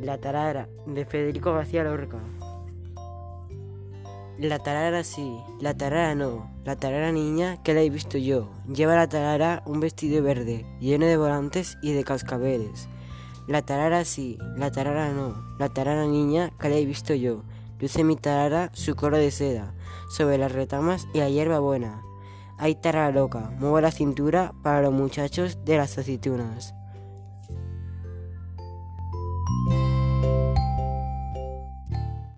La tarara, de Federico García Lorca. La tarara sí, la tarara no, la tarara niña que la he visto yo. Lleva la tarara un vestido verde, lleno de volantes y de cascabeles. La tarara sí, la tarara no, la tarara niña que la he visto yo. Luce mi tarara su coro de seda, sobre las retamas y la hierba buena. Hay tarara loca, mueve la cintura para los muchachos de las aceitunas.